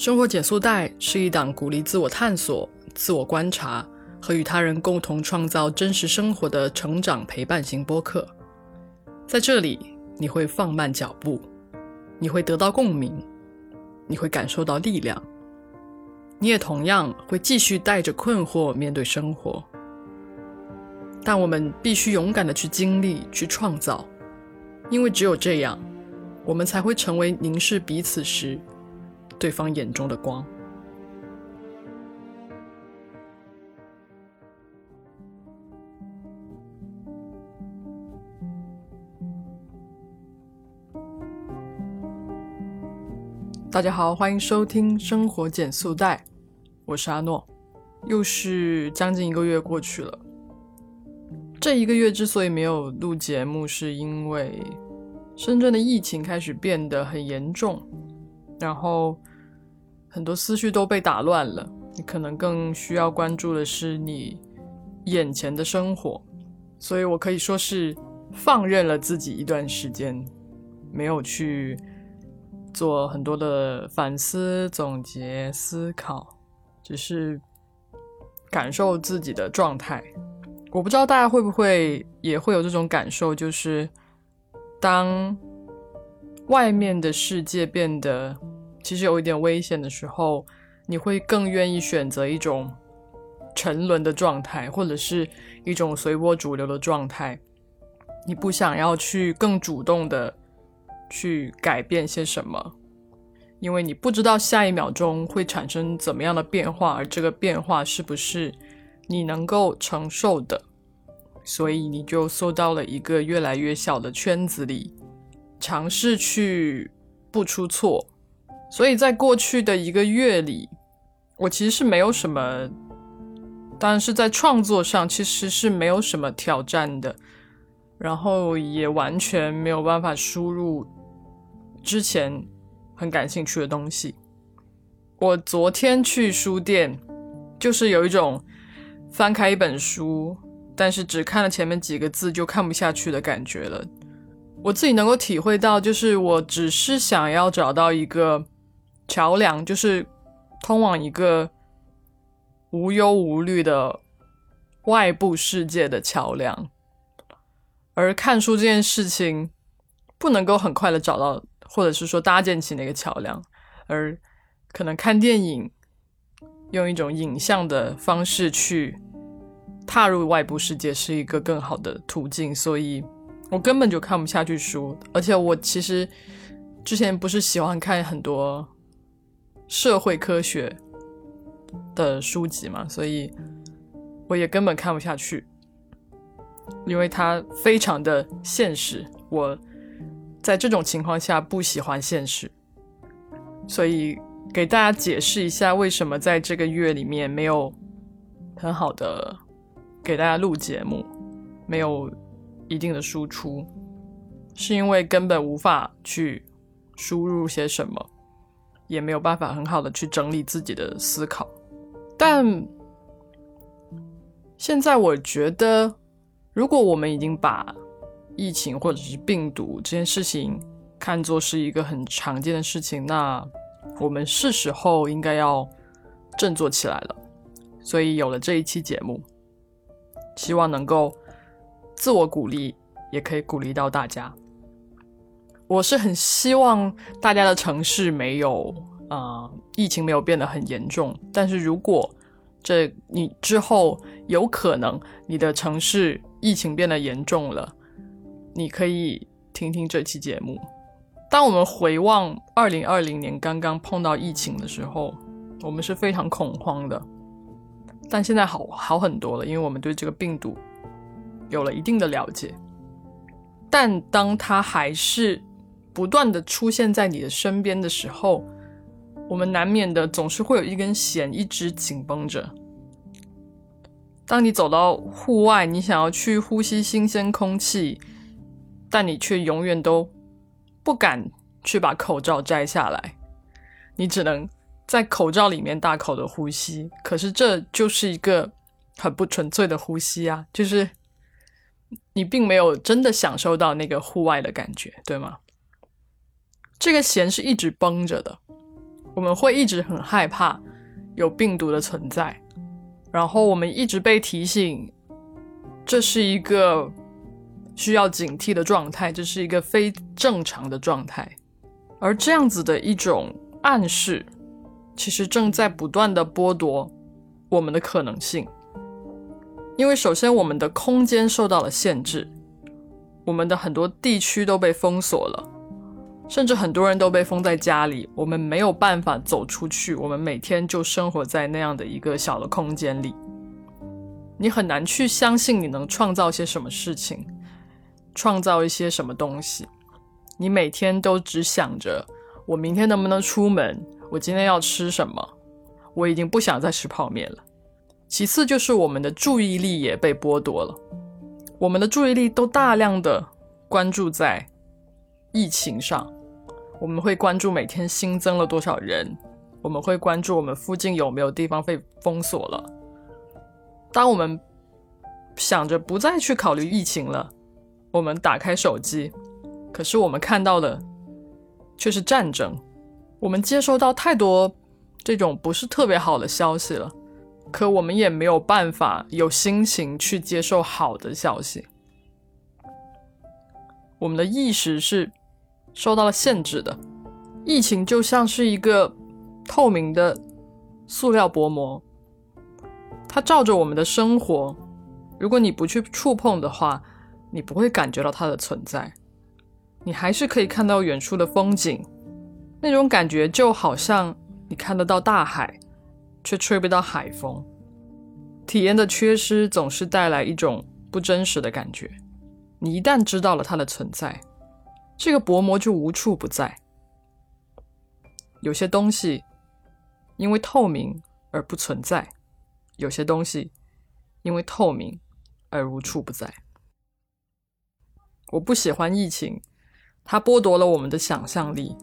生活减速带是一档鼓励自我探索、自我观察和与他人共同创造真实生活的成长陪伴型播客。在这里，你会放慢脚步，你会得到共鸣，你会感受到力量，你也同样会继续带着困惑面对生活。但我们必须勇敢的去经历、去创造，因为只有这样，我们才会成为凝视彼此时。对方眼中的光。大家好，欢迎收听《生活减速带》，我是阿诺。又是将近一个月过去了，这一个月之所以没有录节目，是因为深圳的疫情开始变得很严重，然后。很多思绪都被打乱了，你可能更需要关注的是你眼前的生活，所以我可以说是放任了自己一段时间，没有去做很多的反思、总结、思考，只是感受自己的状态。我不知道大家会不会也会有这种感受，就是当外面的世界变得。其实有一点危险的时候，你会更愿意选择一种沉沦的状态，或者是一种随波逐流的状态。你不想要去更主动的去改变些什么，因为你不知道下一秒钟会产生怎么样的变化，而这个变化是不是你能够承受的，所以你就缩到了一个越来越小的圈子里，尝试去不出错。所以在过去的一个月里，我其实是没有什么，当然是在创作上其实是没有什么挑战的，然后也完全没有办法输入之前很感兴趣的东西。我昨天去书店，就是有一种翻开一本书，但是只看了前面几个字就看不下去的感觉了。我自己能够体会到，就是我只是想要找到一个。桥梁就是通往一个无忧无虑的外部世界的桥梁，而看书这件事情不能够很快的找到，或者是说搭建起那个桥梁，而可能看电影用一种影像的方式去踏入外部世界是一个更好的途径，所以我根本就看不下去书，而且我其实之前不是喜欢看很多。社会科学的书籍嘛，所以我也根本看不下去，因为它非常的现实。我在这种情况下不喜欢现实，所以给大家解释一下，为什么在这个月里面没有很好的给大家录节目，没有一定的输出，是因为根本无法去输入些什么。也没有办法很好的去整理自己的思考，但现在我觉得，如果我们已经把疫情或者是病毒这件事情看作是一个很常见的事情，那我们是时候应该要振作起来了。所以有了这一期节目，希望能够自我鼓励，也可以鼓励到大家。我是很希望大家的城市没有啊疫情没有变得很严重，但是如果这你之后有可能你的城市疫情变得严重了，你可以听听这期节目。当我们回望二零二零年刚刚碰到疫情的时候，我们是非常恐慌的，但现在好好很多了，因为我们对这个病毒有了一定的了解。但当它还是不断的出现在你的身边的时候，我们难免的总是会有一根弦一直紧绷着。当你走到户外，你想要去呼吸新鲜空气，但你却永远都不敢去把口罩摘下来，你只能在口罩里面大口的呼吸。可是这就是一个很不纯粹的呼吸啊，就是你并没有真的享受到那个户外的感觉，对吗？这个弦是一直绷着的，我们会一直很害怕有病毒的存在，然后我们一直被提醒，这是一个需要警惕的状态，这是一个非正常的状态。而这样子的一种暗示，其实正在不断的剥夺我们的可能性。因为首先，我们的空间受到了限制，我们的很多地区都被封锁了。甚至很多人都被封在家里，我们没有办法走出去。我们每天就生活在那样的一个小的空间里，你很难去相信你能创造些什么事情，创造一些什么东西。你每天都只想着我明天能不能出门，我今天要吃什么。我已经不想再吃泡面了。其次就是我们的注意力也被剥夺了，我们的注意力都大量的关注在疫情上。我们会关注每天新增了多少人，我们会关注我们附近有没有地方被封锁了。当我们想着不再去考虑疫情了，我们打开手机，可是我们看到的却是战争。我们接收到太多这种不是特别好的消息了，可我们也没有办法有心情去接受好的消息。我们的意识是。受到了限制的疫情就像是一个透明的塑料薄膜，它照着我们的生活。如果你不去触碰的话，你不会感觉到它的存在。你还是可以看到远处的风景，那种感觉就好像你看得到大海，却吹不到海风。体验的缺失总是带来一种不真实的感觉。你一旦知道了它的存在。这个薄膜就无处不在。有些东西因为透明而不存在，有些东西因为透明而无处不在。我不喜欢疫情，它剥夺了我们的想象力，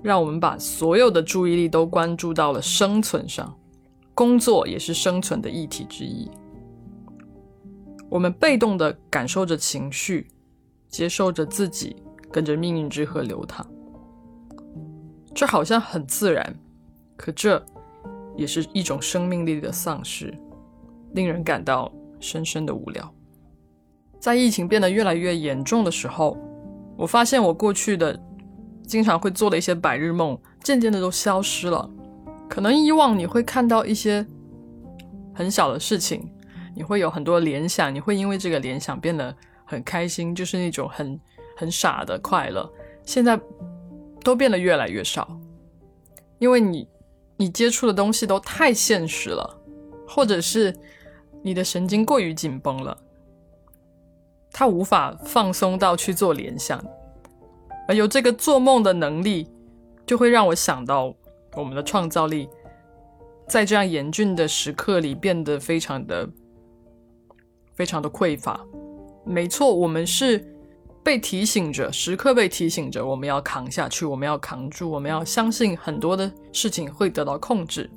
让我们把所有的注意力都关注到了生存上。工作也是生存的议题之一。我们被动的感受着情绪，接受着自己。跟着命运之河流淌，这好像很自然，可这也是一种生命力的丧失，令人感到深深的无聊。在疫情变得越来越严重的时候，我发现我过去的经常会做的一些白日梦，渐渐的都消失了。可能以往你会看到一些很小的事情，你会有很多联想，你会因为这个联想变得很开心，就是那种很。很傻的快乐，现在都变得越来越少，因为你你接触的东西都太现实了，或者是你的神经过于紧绷了，他无法放松到去做联想，而有这个做梦的能力，就会让我想到我们的创造力，在这样严峻的时刻里变得非常的非常的匮乏。没错，我们是。被提醒着，时刻被提醒着，我们要扛下去，我们要扛住，我们要相信很多的事情会得到控制。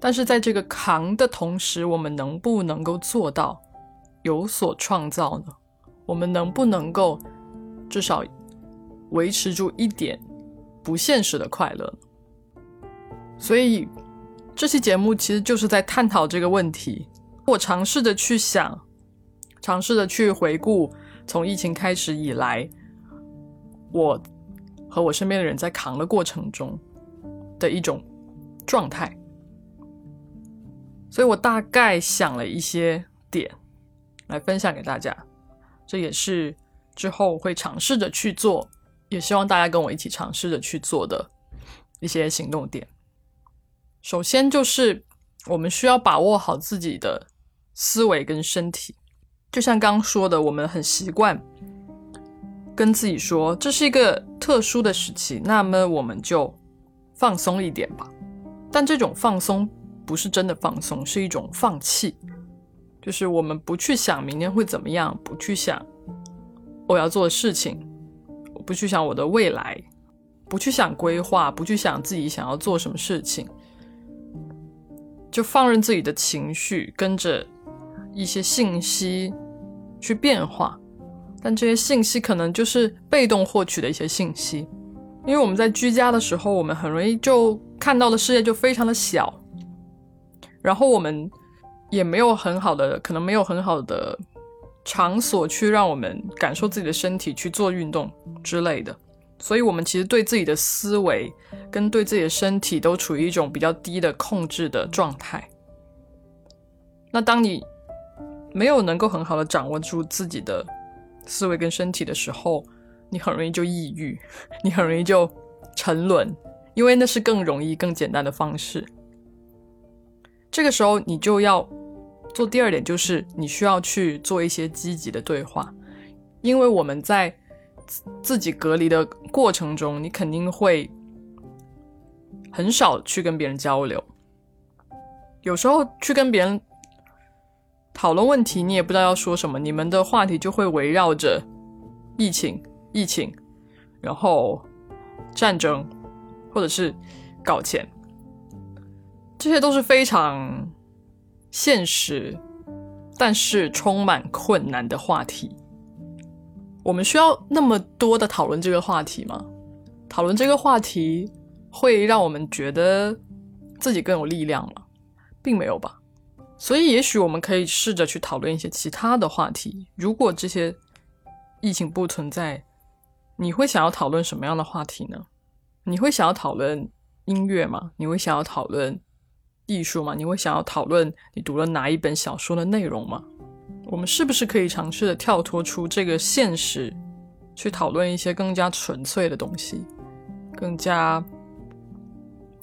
但是在这个扛的同时，我们能不能够做到有所创造呢？我们能不能够至少维持住一点不现实的快乐？所以这期节目其实就是在探讨这个问题。我尝试着去想，尝试着去回顾。从疫情开始以来，我和我身边的人在扛的过程中的一种状态，所以我大概想了一些点来分享给大家。这也是之后会尝试着去做，也希望大家跟我一起尝试着去做的一些行动点。首先就是我们需要把握好自己的思维跟身体。就像刚说的，我们很习惯跟自己说这是一个特殊的时期，那么我们就放松一点吧。但这种放松不是真的放松，是一种放弃，就是我们不去想明天会怎么样，不去想我要做的事情，不去想我的未来，不去想规划，不去想自己想要做什么事情，就放任自己的情绪跟着一些信息。去变化，但这些信息可能就是被动获取的一些信息，因为我们在居家的时候，我们很容易就看到的世界就非常的小，然后我们也没有很好的，可能没有很好的场所去让我们感受自己的身体去做运动之类的，所以我们其实对自己的思维跟对自己的身体都处于一种比较低的控制的状态。那当你没有能够很好的掌握住自己的思维跟身体的时候，你很容易就抑郁，你很容易就沉沦，因为那是更容易、更简单的方式。这个时候，你就要做第二点，就是你需要去做一些积极的对话，因为我们在自己隔离的过程中，你肯定会很少去跟别人交流，有时候去跟别人讨论问题，你也不知道要说什么，你们的话题就会围绕着疫情。疫情，然后战争，或者是搞钱，这些都是非常现实，但是充满困难的话题。我们需要那么多的讨论这个话题吗？讨论这个话题会让我们觉得自己更有力量吗？并没有吧。所以，也许我们可以试着去讨论一些其他的话题。如果这些疫情不存在，你会想要讨论什么样的话题呢？你会想要讨论音乐吗？你会想要讨论艺术吗？你会想要讨论你读了哪一本小说的内容吗？我们是不是可以尝试的跳脱出这个现实，去讨论一些更加纯粹的东西，更加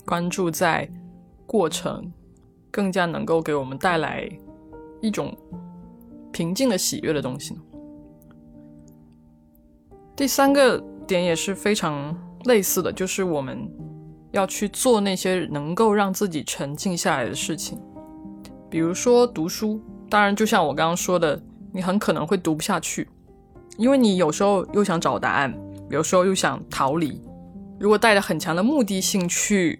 关注在过程，更加能够给我们带来一种平静的喜悦的东西？第三个点也是非常类似的，就是我们要去做那些能够让自己沉静下来的事情，比如说读书。当然，就像我刚刚说的，你很可能会读不下去，因为你有时候又想找答案，有时候又想逃离。如果带着很强的目的性去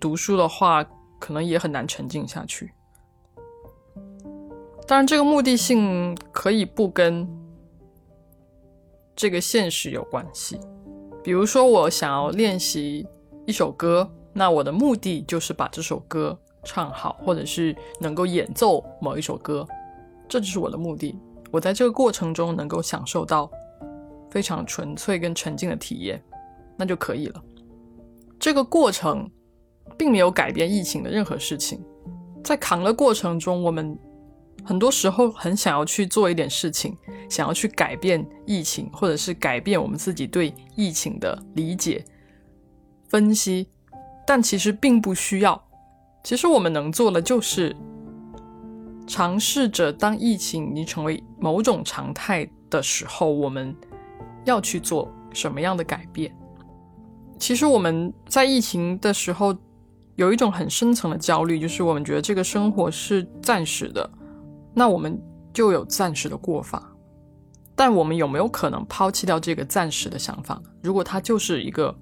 读书的话，可能也很难沉浸下去。当然，这个目的性可以不跟。这个现实有关系，比如说我想要练习一首歌，那我的目的就是把这首歌唱好，或者是能够演奏某一首歌，这就是我的目的。我在这个过程中能够享受到非常纯粹跟沉浸的体验，那就可以了。这个过程并没有改变疫情的任何事情，在扛的过程中，我们。很多时候很想要去做一点事情，想要去改变疫情，或者是改变我们自己对疫情的理解、分析，但其实并不需要。其实我们能做的就是尝试着，当疫情已经成为某种常态的时候，我们要去做什么样的改变。其实我们在疫情的时候有一种很深层的焦虑，就是我们觉得这个生活是暂时的。那我们就有暂时的过法，但我们有没有可能抛弃掉这个暂时的想法？如果它就是一个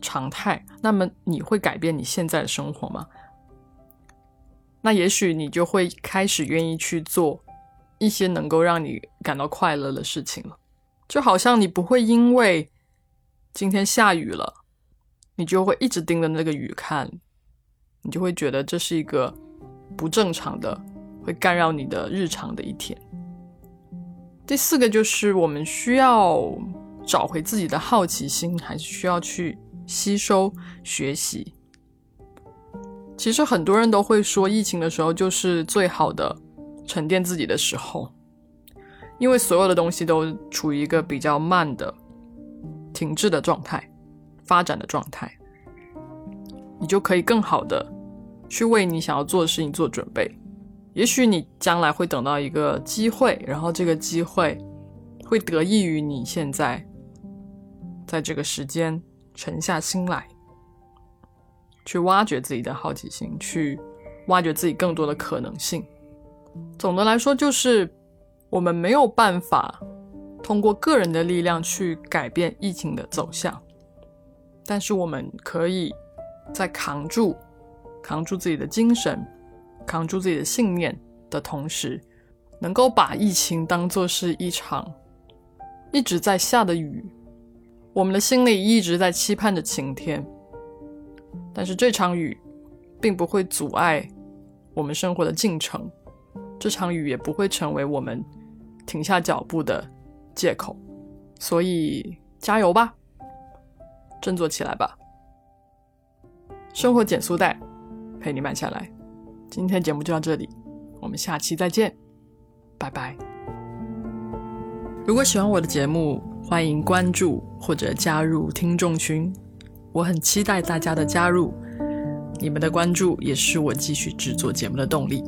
常态，那么你会改变你现在的生活吗？那也许你就会开始愿意去做一些能够让你感到快乐的事情了。就好像你不会因为今天下雨了，你就会一直盯着那个雨看，你就会觉得这是一个不正常的。会干扰你的日常的一天。第四个就是我们需要找回自己的好奇心，还是需要去吸收学习。其实很多人都会说，疫情的时候就是最好的沉淀自己的时候，因为所有的东西都处于一个比较慢的停滞的状态、发展的状态，你就可以更好的去为你想要做的事情做准备。也许你将来会等到一个机会，然后这个机会会得益于你现在在这个时间沉下心来，去挖掘自己的好奇心，去挖掘自己更多的可能性。总的来说，就是我们没有办法通过个人的力量去改变疫情的走向，但是我们可以在扛住、扛住自己的精神。扛住自己的信念的同时，能够把疫情当作是一场一直在下的雨，我们的心里一直在期盼着晴天，但是这场雨并不会阻碍我们生活的进程，这场雨也不会成为我们停下脚步的借口。所以加油吧，振作起来吧！生活减速带陪你慢下来。今天节目就到这里，我们下期再见，拜拜。如果喜欢我的节目，欢迎关注或者加入听众群，我很期待大家的加入，你们的关注也是我继续制作节目的动力。